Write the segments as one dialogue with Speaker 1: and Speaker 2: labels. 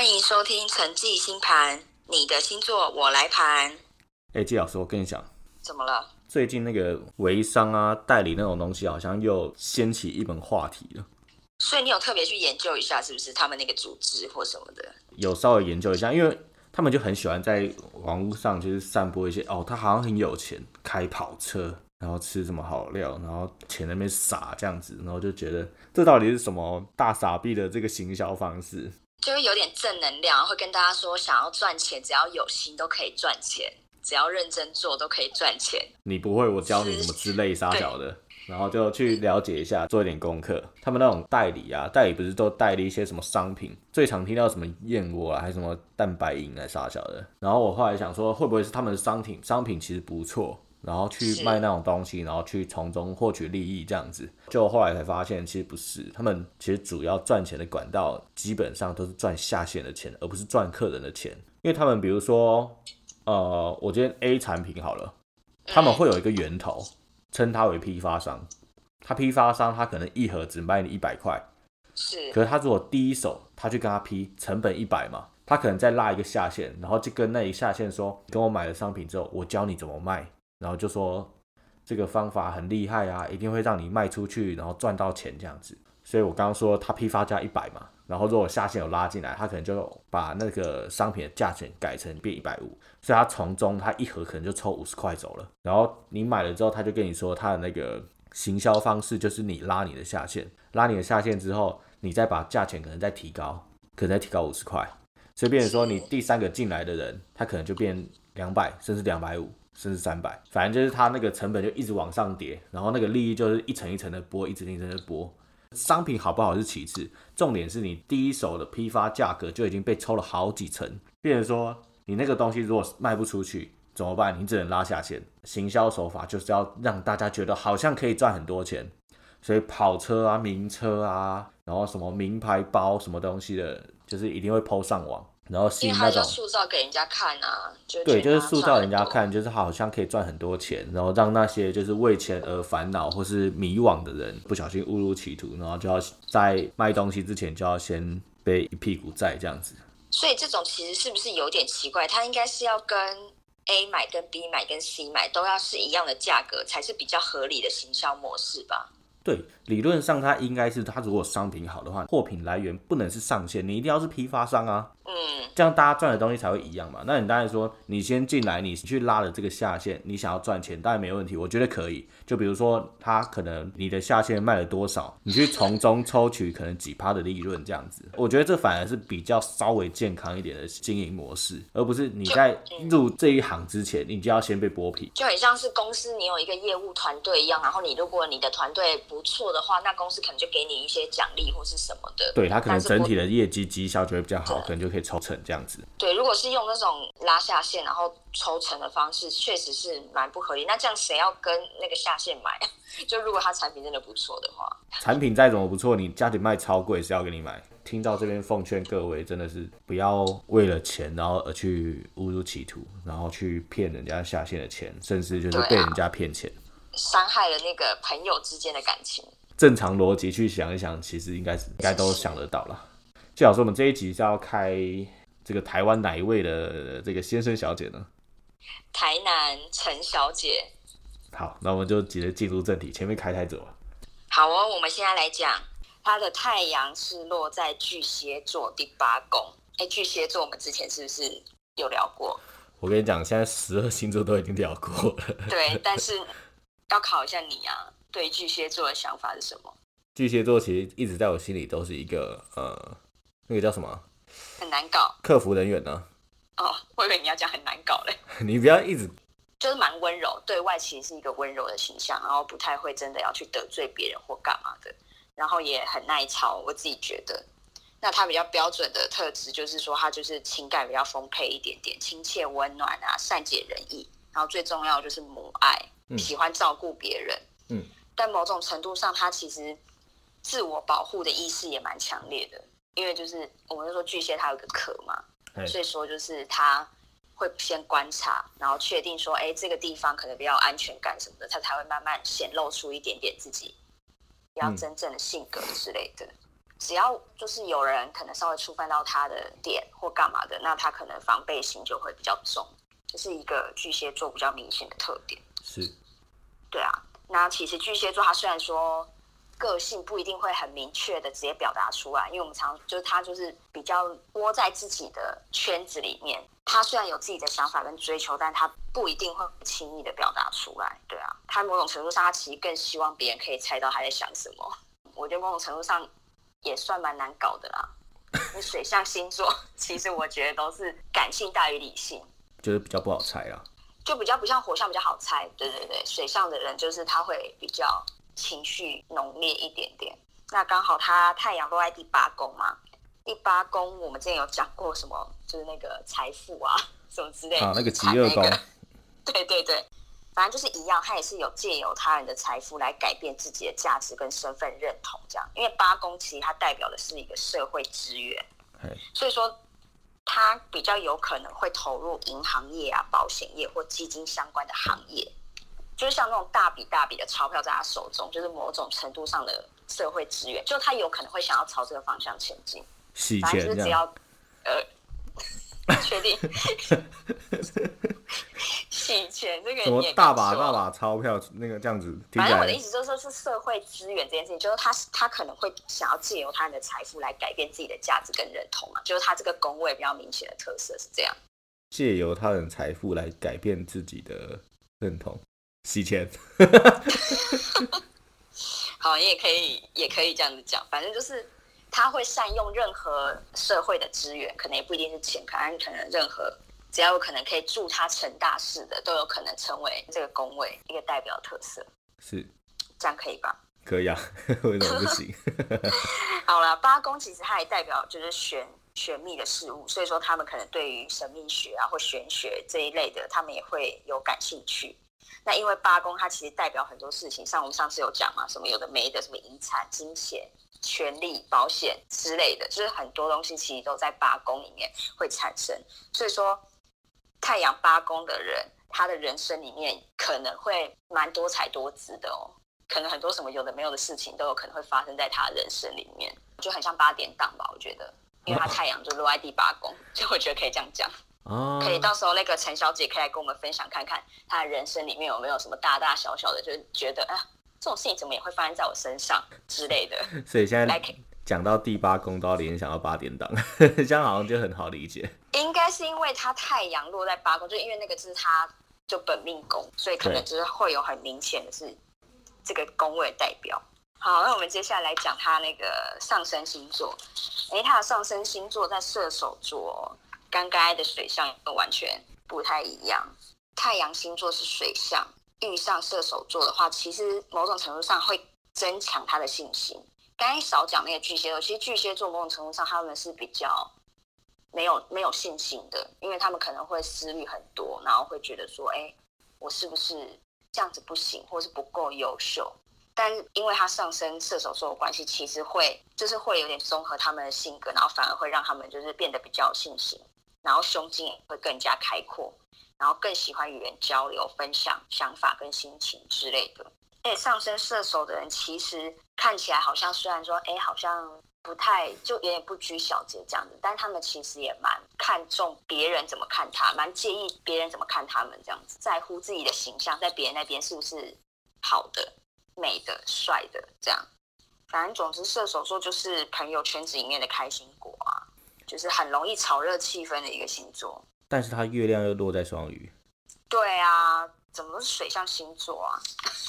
Speaker 1: 欢迎收听陈记星盘，你的星座我来盘。
Speaker 2: 哎，季老师，我跟你讲，
Speaker 1: 怎么了？
Speaker 2: 最近那个微商啊、代理那种东西，好像又掀起一门话题了。
Speaker 1: 所以你有特别去研究一下，是不是他们那个组织或什么的？
Speaker 2: 有稍微研究一下，因为他们就很喜欢在网络上就是散播一些哦，他好像很有钱，开跑车，然后吃什么好料，然后钱那边撒这样子，然后就觉得这到底是什么大傻逼的这个行销方式？
Speaker 1: 就会有点正能量，会跟大家说，想要赚钱，只要有心都可以赚钱，只要认真做都可以赚钱。
Speaker 2: 你不会，我教你什么之类撒小的。然后就去了解一下，做一点功课。他们那种代理啊，代理不是都代理一些什么商品？最常听到什么燕窝啊，还是什么蛋白饮啊，啥小的。然后我后来想说，会不会是他们的商品商品其实不错，然后去卖那种东西，然后去从中获取利益这样子？就后来才发现，其实不是。他们其实主要赚钱的管道，基本上都是赚下线的钱，而不是赚客人的钱。因为他们比如说，呃，我今天 A 产品好了，他们会有一个源头。称他为批发商，他批发商他可能一盒只卖你一百块，
Speaker 1: 是。
Speaker 2: 可是他如果第一手他去跟他批，成本一百嘛，他可能再拉一个下线，然后就跟那一下线说，跟我买了商品之后，我教你怎么卖，然后就说这个方法很厉害啊，一定会让你卖出去，然后赚到钱这样子。所以我刚刚说他批发价一百嘛。然后如果下线有拉进来，他可能就把那个商品的价钱改成变一百五，所以他从中他一盒可能就抽五十块走了。然后你买了之后，他就跟你说他的那个行销方式就是你拉你的下线，拉你的下线之后，你再把价钱可能再提高，可能再提高五十块，所以变成说你第三个进来的人，他可能就变两百，甚至两百五，甚至三百，反正就是他那个成本就一直往上叠，然后那个利益就是一层一层的剥，一层一层的剥。商品好不好是其次，重点是你第一手的批发价格就已经被抽了好几层。变成说，你那个东西如果卖不出去怎么办？你只能拉下线。行销手法就是要让大家觉得好像可以赚很多钱，所以跑车啊、名车啊，然后什么名牌包什么东西的，就是一定会抛上网。然后吸引那种
Speaker 1: 塑造给人家看啊，
Speaker 2: 对，
Speaker 1: 就
Speaker 2: 是塑造人家看，就是好像可以赚很多钱，然后让那些就是为钱而烦恼或是迷惘的人不小心误入歧途，然后就要在卖东西之前就要先背一屁股债这样子。
Speaker 1: 所以这种其实是不是有点奇怪？他应该是要跟 A 买、跟 B 买、跟 C 买都要是一样的价格，才是比较合理的行销模式吧？
Speaker 2: 对，理论上它应该是，它如果商品好的话，货品来源不能是上线，你一定要是批发商啊。嗯，这样大家赚的东西才会一样嘛。那你当然说，你先进来，你去拉了这个下线，你想要赚钱，当然没问题，我觉得可以。就比如说，他可能你的下线卖了多少，你去从中抽取可能几趴的利润，这样子，我觉得这反而是比较稍微健康一点的经营模式，而不是你在入这一行之前，你就要先被剥皮，
Speaker 1: 就很像是公司你有一个业务团队一样，然后你如果你的团队不错的话，那公司可能就给你一些奖励或是什么的，
Speaker 2: 对他可能整体的业绩绩效就会比较好，可能就可以抽成这样子。
Speaker 1: 对，如果是用那种拉下线然后抽成的方式，确实是蛮不合理。那这样谁要跟那个下线买？就如果他产品真的不错的话，
Speaker 2: 产品再怎么不错，你家里卖超贵谁要给你买。听到这边奉劝各位，真的是不要为了钱，然后而去误入歧途，然后去骗人家下线的钱，甚至就是被人家骗钱，
Speaker 1: 伤害了那个朋友之间的感情。
Speaker 2: 正常逻辑去想一想，其实应该是应该都想得到了。最好说我们这一集是要开这个台湾哪一位的这个先生小姐呢？
Speaker 1: 台南陈小姐。
Speaker 2: 好，那我们就直接进入正题，前面开太久了。
Speaker 1: 好哦，我们现在来讲，他的太阳是落在巨蟹座第八宫。哎，巨蟹座我们之前是不是有聊过？
Speaker 2: 我跟你讲，现在十二星座都已经聊过了。
Speaker 1: 对，但是要考一下你啊，对巨蟹座的想法是什么？
Speaker 2: 巨蟹座其实一直在我心里都是一个呃，那个叫什么？
Speaker 1: 很难搞。
Speaker 2: 客服人员呢？
Speaker 1: 哦，我以为你要讲很难搞嘞。
Speaker 2: 你不要一直。
Speaker 1: 就是蛮温柔，对外其实是一个温柔的形象，然后不太会真的要去得罪别人或干嘛的，然后也很耐操，我自己觉得。那他比较标准的特质就是说，他就是情感比较丰沛一点点，亲切温暖啊，善解人意，然后最重要就是母爱，喜欢照顾别人。嗯。但某种程度上，他其实自我保护的意识也蛮强烈的，因为就是我们说巨蟹它有个壳嘛，所以说就是它。会先观察，然后确定说，哎，这个地方可能比较安全感什么的，它才会慢慢显露出一点点自己比较真正的性格之类的。只要就是有人可能稍微触犯到他的点或干嘛的，那他可能防备心就会比较重，这是一个巨蟹座比较明显的特点。
Speaker 2: 是，
Speaker 1: 对啊。那其实巨蟹座他虽然说个性不一定会很明确的直接表达出来，因为我们常就是他就是比较窝在自己的圈子里面。他虽然有自己的想法跟追求，但他不一定会轻易的表达出来。对啊，他某种程度上，他其实更希望别人可以猜到他在想什么。我觉得某种程度上也算蛮难搞的啦。你水象星座，其实我觉得都是感性大于理性，
Speaker 2: 就是比较不好猜啊。
Speaker 1: 就比较不像火象比较好猜。对对对，水象的人就是他会比较情绪浓烈一点点。那刚好他太阳落在第八宫嘛。第八宫，我们之前有讲过什么，就是那个财富啊，什么之类的
Speaker 2: 啊，那个极恶宫，
Speaker 1: 对对对，反正就是一样，他也是有借由他人的财富来改变自己的价值跟身份认同，这样。因为八宫其实它代表的是一个社会资源，所以说他比较有可能会投入银行业啊、保险业或基金相关的行业，就是像那种大笔大笔的钞票在他手中，就是某种程度上的社会资源，就他有可能会想要朝这个方向前进。
Speaker 2: 洗钱只要，
Speaker 1: 呃，确定。洗钱这个
Speaker 2: 什么大把大把钞票那个这样子，
Speaker 1: 反正我的意思就是说，是社会资源这件事情，就是他他可能会想要借由他人的财富来改变自己的价值跟认同嘛，就是他这个工位比较明显的特色是这样，
Speaker 2: 借由他人财富来改变自己的认同，洗钱，
Speaker 1: 好，你也可以也可以这样子讲，反正就是。他会善用任何社会的资源，可能也不一定是钱，可能可能任何只要有可能可以助他成大事的，都有可能成为这个工位一个代表特色。
Speaker 2: 是，
Speaker 1: 这样可以吧？
Speaker 2: 可以啊，为什么不行？
Speaker 1: 好了，八宫其实它也代表就是玄玄秘的事物，所以说他们可能对于神秘学啊或玄学这一类的，他们也会有感兴趣。那因为八宫它其实代表很多事情，像我们上次有讲嘛，什么有的没的，什么遗产、金钱。权利、保险之类的，就是很多东西其实都在八宫里面会产生。所以说，太阳八宫的人，他的人生里面可能会蛮多彩多姿的哦。可能很多什么有的没有的事情都有可能会发生在他人生里面，就很像八点档吧。我觉得，因为他太阳就落在第八宫，所以我觉得可以这样讲。哦，可以到时候那个陈小姐可以来跟我们分享看看，她的人生里面有没有什么大大小小的，就是觉得啊。这种事情怎么也会发生在我身上之类的，
Speaker 2: 所以现在讲到第八宫都要联想到八点档，这样好像就很好理解。
Speaker 1: 应该是因为他太阳落在八宫，就因为那个是他就本命宫，所以可能就是会有很明显的是这个宫位代表。好，那我们接下来讲他那个上升星座。哎，他的上升星座在射手座，跟刚才的水象完全不太一样。太阳星座是水象。遇上射手座的话，其实某种程度上会增强他的信心。刚才少讲那个巨蟹座，其实巨蟹座某种程度上他们是比较没有没有信心的，因为他们可能会思虑很多，然后会觉得说，哎，我是不是这样子不行，或是不够优秀？但因为他上升射手座的关系，其实会就是会有点综合他们的性格，然后反而会让他们就是变得比较有信心，然后胸襟也会更加开阔。然后更喜欢与人交流、分享想法跟心情之类的。哎，上升射手的人其实看起来好像虽然说，哎，好像不太就有点不拘小节这样子，但他们其实也蛮看重别人怎么看他，蛮介意别人怎么看他们这样子，在乎自己的形象在别人那边是不是好的、美的、帅的这样。反正总之，射手座就是朋友圈子里面的开心果啊，就是很容易炒热气氛的一个星座。
Speaker 2: 但是它月亮又落在双鱼，
Speaker 1: 对啊，怎么是水象星座啊？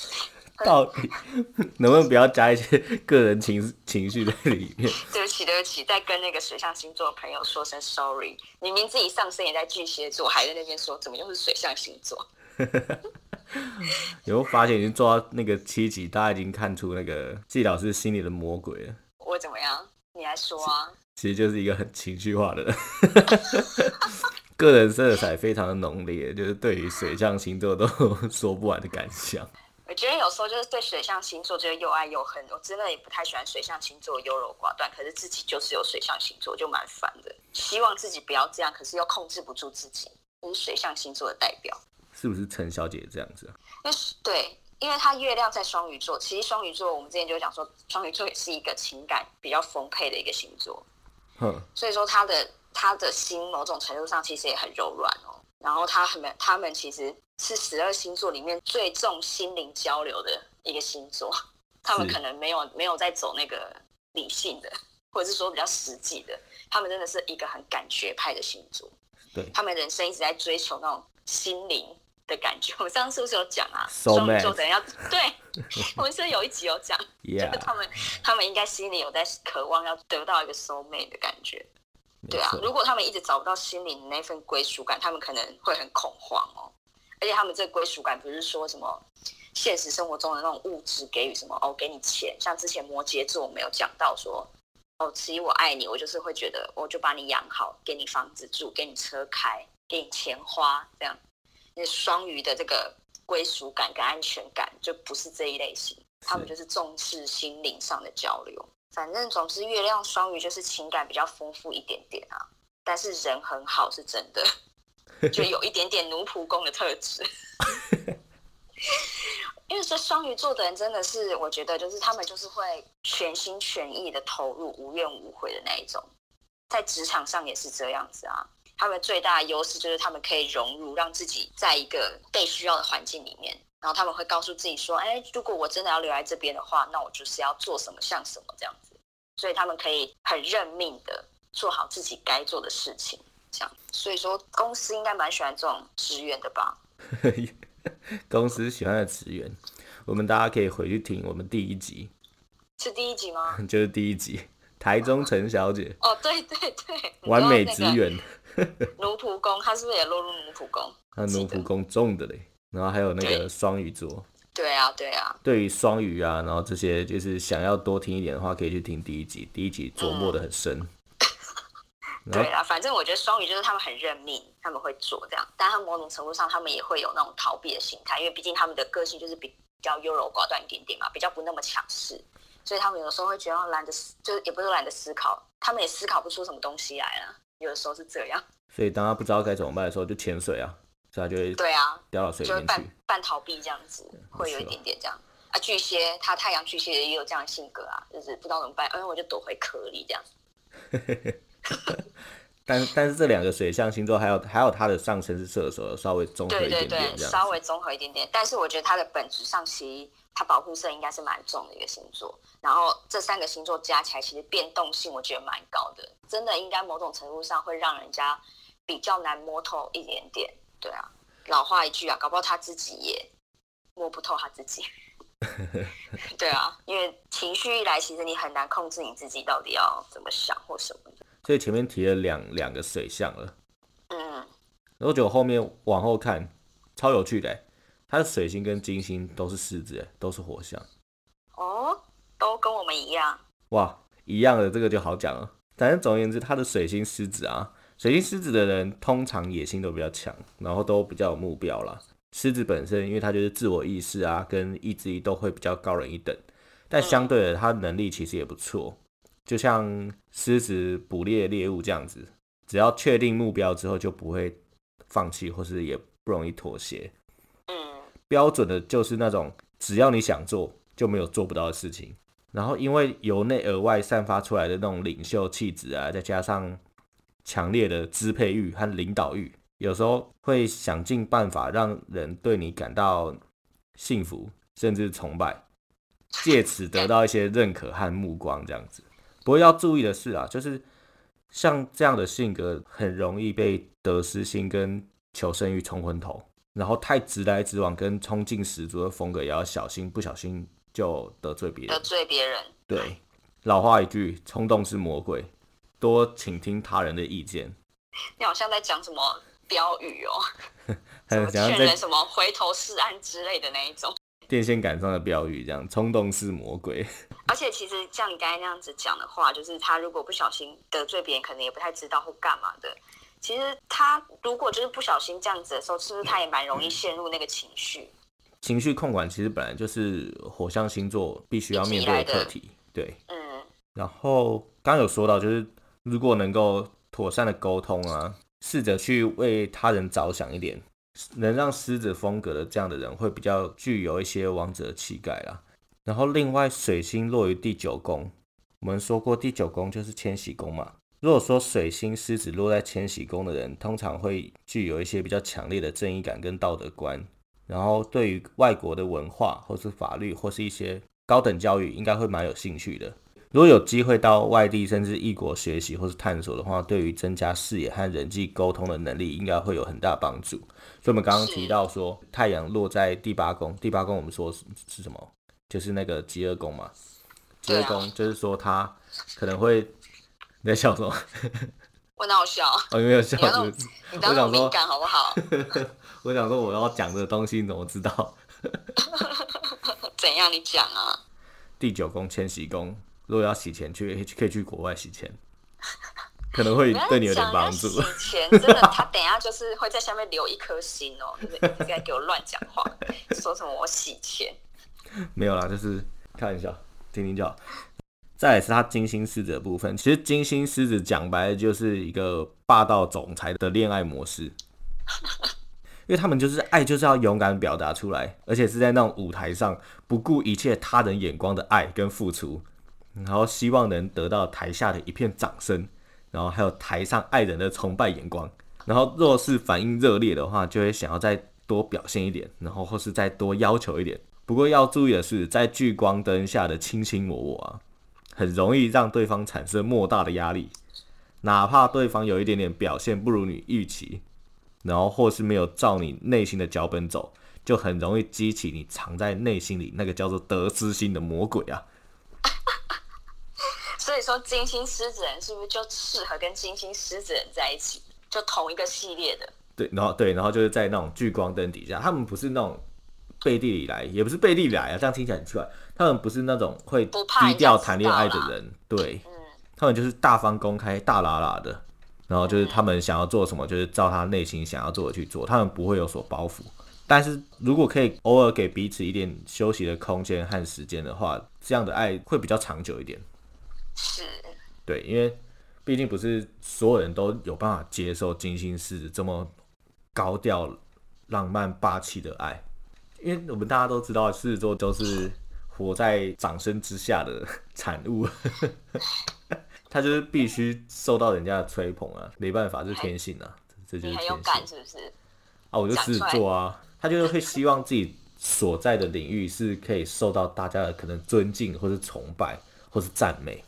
Speaker 2: 到底 能不能不要加一些个人情情绪在里面？
Speaker 1: 对不起，对不起，再跟那个水象星座的朋友说声 sorry。明明自己上升也在巨蟹座，还在那边说怎么又是水象星座？
Speaker 2: 有发现已经做到那个七级，大家已经看出那个季老师心里的魔鬼了。
Speaker 1: 我怎么样？你来说啊。
Speaker 2: 其实就是一个很情绪化的人。个人色彩非常的浓烈，就是对于水象星座都 说不完的感想。
Speaker 1: 我觉得有时候就是对水象星座就是又爱又恨，我真的也不太喜欢水象星座优柔寡断，可是自己就是有水象星座就蛮烦的。希望自己不要这样，可是又控制不住自己，是水象星座的代表。
Speaker 2: 是不是陈小姐这样子啊？
Speaker 1: 因为对，因为她月亮在双鱼座，其实双鱼座我们之前就讲说，双鱼座也是一个情感比较丰沛的一个星座，
Speaker 2: 哼，
Speaker 1: 所以说他的他的心某种程度上其实也很柔软哦。然后他们他们其实是十二星座里面最重心灵交流的一个星座，他们可能没有没有在走那个理性的，或者是说比较实际的，他们真的是一个很感觉派的星座。
Speaker 2: 对
Speaker 1: 他们人生一直在追求那种心灵的感觉。我们上次是不是有讲啊？双鱼座的人要对，我们是有一集有讲，就是他们他们应该心里有在渴望要得到一个 soul mate 的感觉。对啊，如果他们一直找不到心灵的那份归属感，他们可能会很恐慌哦。而且他们这个归属感不是说什么现实生活中的那种物质给予什么哦，给你钱，像之前摩羯座我们有讲到说，哦，其实我爱你，我就是会觉得我就把你养好，给你房子住，给你车开，给你钱花，这样。那双鱼的这个归属感跟安全感就不是这一类型，他们就是重视心灵上的交流。反正总之，月亮双鱼就是情感比较丰富一点点啊，但是人很好是真的，就 有一点点奴仆宫的特质。因为这双鱼座的人真的是，我觉得就是他们就是会全心全意的投入，无怨无悔的那一种，在职场上也是这样子啊。他们最大的优势就是他们可以融入，让自己在一个被需要的环境里面，然后他们会告诉自己说：“哎，如果我真的要留在这边的话，那我就是要做什么像什么这样子。”所以他们可以很认命的做好自己该做的事情，这样。所以说，公司应该蛮喜欢这种职员的吧？
Speaker 2: 公司喜欢的职员，我们大家可以回去听我们第一集，
Speaker 1: 是第一集吗？
Speaker 2: 就是第一集台中陈小姐
Speaker 1: 哦，对对对，
Speaker 2: 完美职员，
Speaker 1: 奴仆宫，他是不是也落入奴仆宫？
Speaker 2: 他奴仆宫重的嘞，然后还有那个双鱼座。
Speaker 1: 对啊，对啊，
Speaker 2: 对于双鱼啊，然后这些就是想要多听一点的话，可以去听第一集，第一集琢磨的很深。
Speaker 1: 对啊，反正我觉得双鱼就是他们很认命，他们会做这样，但他们某种程度上他们也会有那种逃避的心态，因为毕竟他们的个性就是比较优柔寡断一点点嘛，比较不那么强势，所以他们有的时候会觉得懒得思，就是也不是懒得思考，他们也思考不出什么东西来了，有的时候是这样。
Speaker 2: 所以当他不知道该怎么办的时候，就潜水啊，所以他就会
Speaker 1: 对啊，
Speaker 2: 掉到水里
Speaker 1: 就会半。半逃避这样子，会有一点点这样。啊，巨蟹他太阳巨蟹也有这样的性格啊，就是不知道怎么办，哎，我就躲回壳里这样。
Speaker 2: 但但是这两个水象星座还有还有他的上升是射手，稍微综合
Speaker 1: 对
Speaker 2: 一点
Speaker 1: 对对，
Speaker 2: 点这样。
Speaker 1: 稍微综合一点点，但是我觉得它的本质上其实它保护色应该是蛮重的一个星座。然后这三个星座加起来，其实变动性我觉得蛮高的，真的应该某种程度上会让人家比较难摸透一点点。对啊，老话一句啊，搞不好他自己也摸不透他自己。对啊，因为情绪一来，其实你很难控制你自己到底要怎么想或什么的。
Speaker 2: 所以前面提了两两个水象了，
Speaker 1: 嗯，
Speaker 2: 然后就后面往后看，超有趣的欸。他的水星跟金星都是狮子，哎，都是火象。
Speaker 1: 哦，都跟我们一样。
Speaker 2: 哇，一样的这个就好讲了。反正总而言之，他的水星狮子啊，水星狮子的人通常野心都比较强，然后都比较有目标啦。狮子本身，因为他就是自我意识啊，跟意志力都会比较高人一等，但相对的，他能力其实也不错。就像狮子捕猎猎物这样子，只要确定目标之后，就不会放弃，或是也不容易妥协。
Speaker 1: 嗯，
Speaker 2: 标准的就是那种只要你想做，就没有做不到的事情。然后因为由内而外散发出来的那种领袖气质啊，再加上强烈的支配欲和领导欲，有时候会想尽办法让人对你感到幸福，甚至崇拜，借此得到一些认可和目光，这样子。不过要注意的是啊，就是像这样的性格，很容易被得失心跟求生欲冲昏头。然后太直来直往跟冲劲十足的风格也要小心，不小心就得罪别人得。
Speaker 1: 罪别人。
Speaker 2: 对，老话一句，冲动是魔鬼，多倾听他人的意见。
Speaker 1: 你好像在讲什么标语哦，什
Speaker 2: 很
Speaker 1: 么劝人什么回头是岸之类的那一种。
Speaker 2: 电线杆上的标语，这样冲动是魔鬼。
Speaker 1: 而且其实像你刚才那样子讲的话，就是他如果不小心得罪别人，可能也不太知道或干嘛的。其实他如果就是不小心这样子的时候，是不是他也蛮容易陷入那个情绪？
Speaker 2: 情绪控管其实本来就是火象星座必须要面对的课题。对，
Speaker 1: 嗯，
Speaker 2: 然后刚刚有说到，就是如果能够妥善的沟通啊，试着去为他人着想一点，能让狮子风格的这样的人会比较具有一些王者气概啦。然后另外水星落于第九宫，我们说过第九宫就是迁徙宫嘛。如果说水星狮子落在迁徙宫的人，通常会具有一些比较强烈的正义感跟道德观，然后对于外国的文化或是法律或是一些高等教育，应该会蛮有兴趣的。如果有机会到外地甚至异国学习或是探索的话，对于增加视野和人际沟通的能力，应该会有很大帮助。所以，我们刚刚提到说，太阳落在第八宫，第八宫我们说是是什么？就是那个极恶宫嘛。极恶宫就是说他可能会你在笑什么？
Speaker 1: 我哪有笑？
Speaker 2: 我没有笑。
Speaker 1: 你当我敏感好不好？
Speaker 2: 我想说我要讲的东西，你怎么知道？
Speaker 1: 怎样？你讲啊？
Speaker 2: 第九宫迁徙宫。如果要洗钱，去可以去国外洗钱，可能会对你有点帮助。
Speaker 1: 洗钱真的，他等下就是会在下面留一颗心哦。你在给我乱讲话，说什么我洗钱？
Speaker 2: 没有啦，就是看一下，听听就好。再是他金星狮子的部分，其实金星狮子讲白了就是一个霸道总裁的恋爱模式，因为他们就是爱就是要勇敢表达出来，而且是在那种舞台上不顾一切他人眼光的爱跟付出。然后希望能得到台下的一片掌声，然后还有台上爱人的崇拜眼光。然后若是反应热烈的话，就会想要再多表现一点，然后或是再多要求一点。不过要注意的是，在聚光灯下的卿卿我我啊，很容易让对方产生莫大的压力。哪怕对方有一点点表现不如你预期，然后或是没有照你内心的脚本走，就很容易激起你藏在内心里那个叫做得失心的魔鬼啊。
Speaker 1: 说，金星狮子人是不是就适合跟金星狮子人在一起？就同一个系列的。
Speaker 2: 对，然后对，然后就是在那种聚光灯底下，他们不是那种背地里来，也不是背地里来啊，这样听起来很奇怪。他们不是那种会低调谈恋爱的人，对，他们就是大方公开、大喇喇的。然后就是他们想要做什么，就是照他内心想要做的去做，他们不会有所包袱。但是如果可以偶尔给彼此一点休息的空间和时间的话，这样的爱会比较长久一点。
Speaker 1: 是，
Speaker 2: 对，因为毕竟不是所有人都有办法接受金星是这么高调、浪漫、霸气的爱，因为我们大家都知道，狮子座都是活在掌声之下的 产物，他就是必须受到人家的吹捧啊，没办法，是天性啊，这就是天性，
Speaker 1: 是不是？
Speaker 2: 啊，我就狮子座啊，他就是会希望自己所在的领域是可以受到大家的可能尊敬，或是崇拜，或是赞美。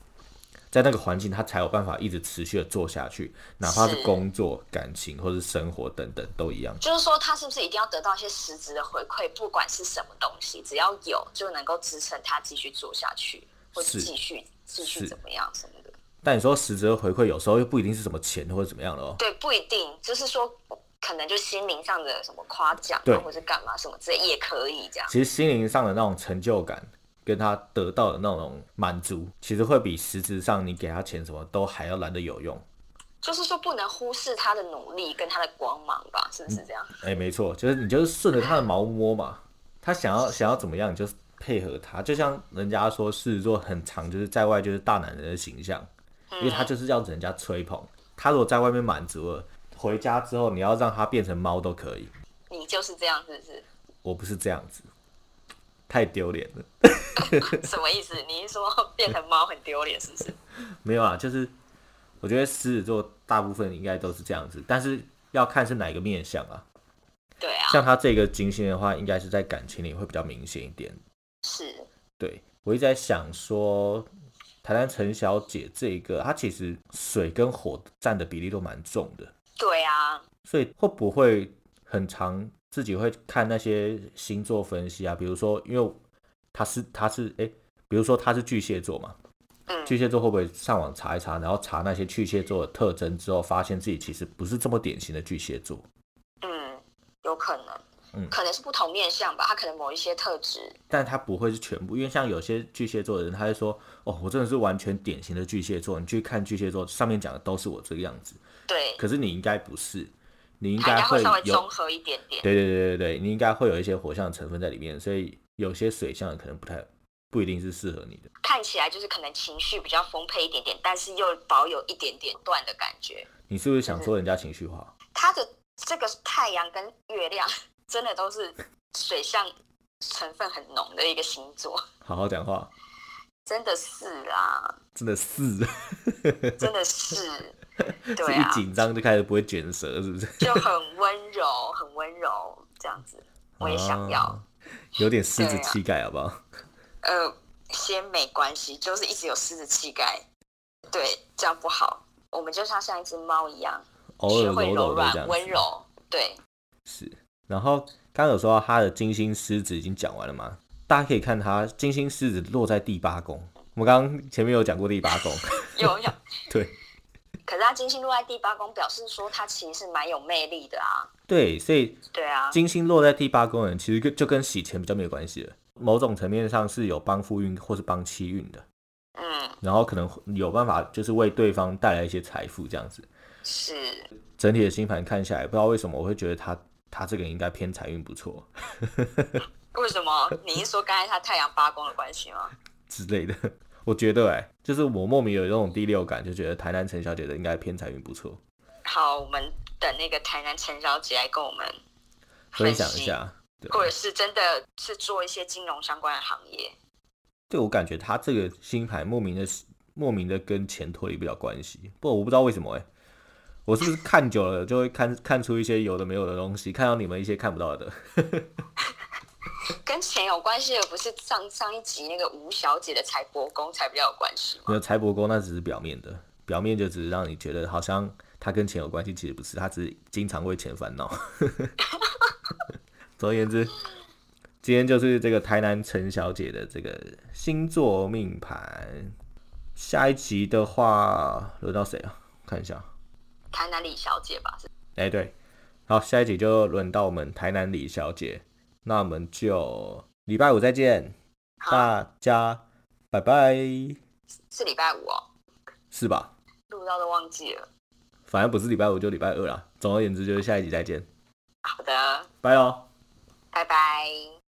Speaker 2: 在那个环境，他才有办法一直持续的做下去，哪怕是工作、感情或是生活等等，都一样。
Speaker 1: 就是说，他是不是一定要得到一些实质的回馈？不管是什么东西，只要有，就能够支撑他继续做下去，或者继续继续怎么样什么的。
Speaker 2: 但你说实质的回馈，有时候又不一定是什么钱或者怎么样的哦。
Speaker 1: 对，不一定，就是说，可能就心灵上的什么夸奖，或者干嘛什么之类，也可以这样。
Speaker 2: 其实心灵上的那种成就感。跟他得到的那种满足，其实会比实质上你给他钱什么都还要来得有用。
Speaker 1: 就是说，不能忽视他的努力跟他的光芒吧？是不是这样？
Speaker 2: 哎，没错，就是你就是顺着他的毛摸嘛。他想要想要怎么样，你就配合他。就像人家说狮子座很长，就是在外就是大男人的形象，因为他就是要人家吹捧。他如果在外面满足了，回家之后你要让他变成猫都可以。
Speaker 1: 你就是这样，是不是？
Speaker 2: 我不是这样子。太丢脸了，
Speaker 1: 什么意思？你是说 变成猫很丢脸，是不是？
Speaker 2: 没有啊，就是我觉得狮子座大部分应该都是这样子，但是要看是哪一个面相啊。
Speaker 1: 对啊，
Speaker 2: 像他这个金星的话，应该是在感情里会比较明显一点。
Speaker 1: 是，
Speaker 2: 对我一直在想说，台湾陈小姐这个，她其实水跟火占的比例都蛮重的。
Speaker 1: 对啊，
Speaker 2: 所以会不会很长？自己会看那些星座分析啊，比如说，因为他是他是哎，比如说他是巨蟹座嘛，巨蟹座会不会上网查一查，然后查那些巨蟹座的特征之后，发现自己其实不是这么典型的巨蟹座？
Speaker 1: 嗯，有可能，嗯，可能是不同面相吧，他可能某一些特质，
Speaker 2: 但他不会是全部，因为像有些巨蟹座的人，他会说，哦，我真的是完全典型的巨蟹座，你去看巨蟹座上面讲的都是我这个样子，
Speaker 1: 对，
Speaker 2: 可是你应该不是。你应该会
Speaker 1: 稍微综合一点点，
Speaker 2: 对对对对对，你应该会有一些火象成分在里面，所以有些水象可能不太不一定是适合你的。
Speaker 1: 看起来就是可能情绪比较丰沛一点点，但是又保有一点点断的感觉。
Speaker 2: 你是不是想说人家情绪化？
Speaker 1: 他的这个太阳跟月亮真的都是水象成分很浓的一个星座，
Speaker 2: 好好讲话，
Speaker 1: 真的是啊，
Speaker 2: 真的是，
Speaker 1: 真的是，
Speaker 2: 是
Speaker 1: 对啊，
Speaker 2: 一紧张就开始不会卷舌，是不是？
Speaker 1: 就很温柔，很温柔这样子，我也想要。
Speaker 2: 啊有点狮子气概，好不好？
Speaker 1: 呃，先没关系，就是一直有狮子气概，对，这样不好。我们就像像一只猫一样，
Speaker 2: 偶尔
Speaker 1: 柔
Speaker 2: 柔柔的
Speaker 1: 温柔，对，
Speaker 2: 是。然后刚刚有说到他的金星狮子已经讲完了嘛？大家可以看他金星狮子落在第八宫。我们刚刚前面有讲过第八宫，
Speaker 1: 有 有。
Speaker 2: 对
Speaker 1: 可是他金星落在第八宫，表示说他其实是蛮有魅力的啊。
Speaker 2: 对，所以
Speaker 1: 对啊，
Speaker 2: 金星落在第八宫的人，其实跟就跟洗钱比较没有关系了。某种层面上是有帮夫运或是帮妻运的，
Speaker 1: 嗯，
Speaker 2: 然后可能有办法就是为对方带来一些财富这样子。
Speaker 1: 是，
Speaker 2: 整体的星盘看下来，不知道为什么我会觉得他他这个人应该偏财运不错
Speaker 1: 为什么？你是说刚才他太阳八宫的关系吗？
Speaker 2: 之类的。我觉得哎、就是我莫名有这种第六感，就觉得台南陈小姐的应该偏财运不错，
Speaker 1: 好，我们等那个台南陈小姐来跟我们
Speaker 2: 分享一，下。对，
Speaker 1: 或者是真的是做一些金融相关的行业。
Speaker 2: 对我感觉她这个星盘莫名的莫名的跟钱脱离不了关系，不，我不知道为什么哎、我是不是看久了就会看看出一些有的没有的东西，看到你们一些看不到的。
Speaker 1: 跟钱有关系的不是上上一集那个吴小姐的财帛宫才比较有关系吗？
Speaker 2: 没有财帛宫那只是表面的，表面就只是让你觉得好像他跟钱有关系，其实不是，他只是经常为钱烦恼。总而言之，今天就是这个台南陈小姐的这个星座命盘。下一集的话，轮到谁啊？看一下。
Speaker 1: 台南李小姐吧，是
Speaker 2: 哎、对，好，下一集就轮到我们台南李小姐，那我们就礼拜五再见，大家拜拜，
Speaker 1: 是礼拜五哦，
Speaker 2: 是吧？
Speaker 1: 录到都忘记了。
Speaker 2: 反正不是礼拜五就礼拜二啦。总而言之，就是下一集再见，
Speaker 1: 好的，
Speaker 2: 拜喽。
Speaker 1: 拜拜。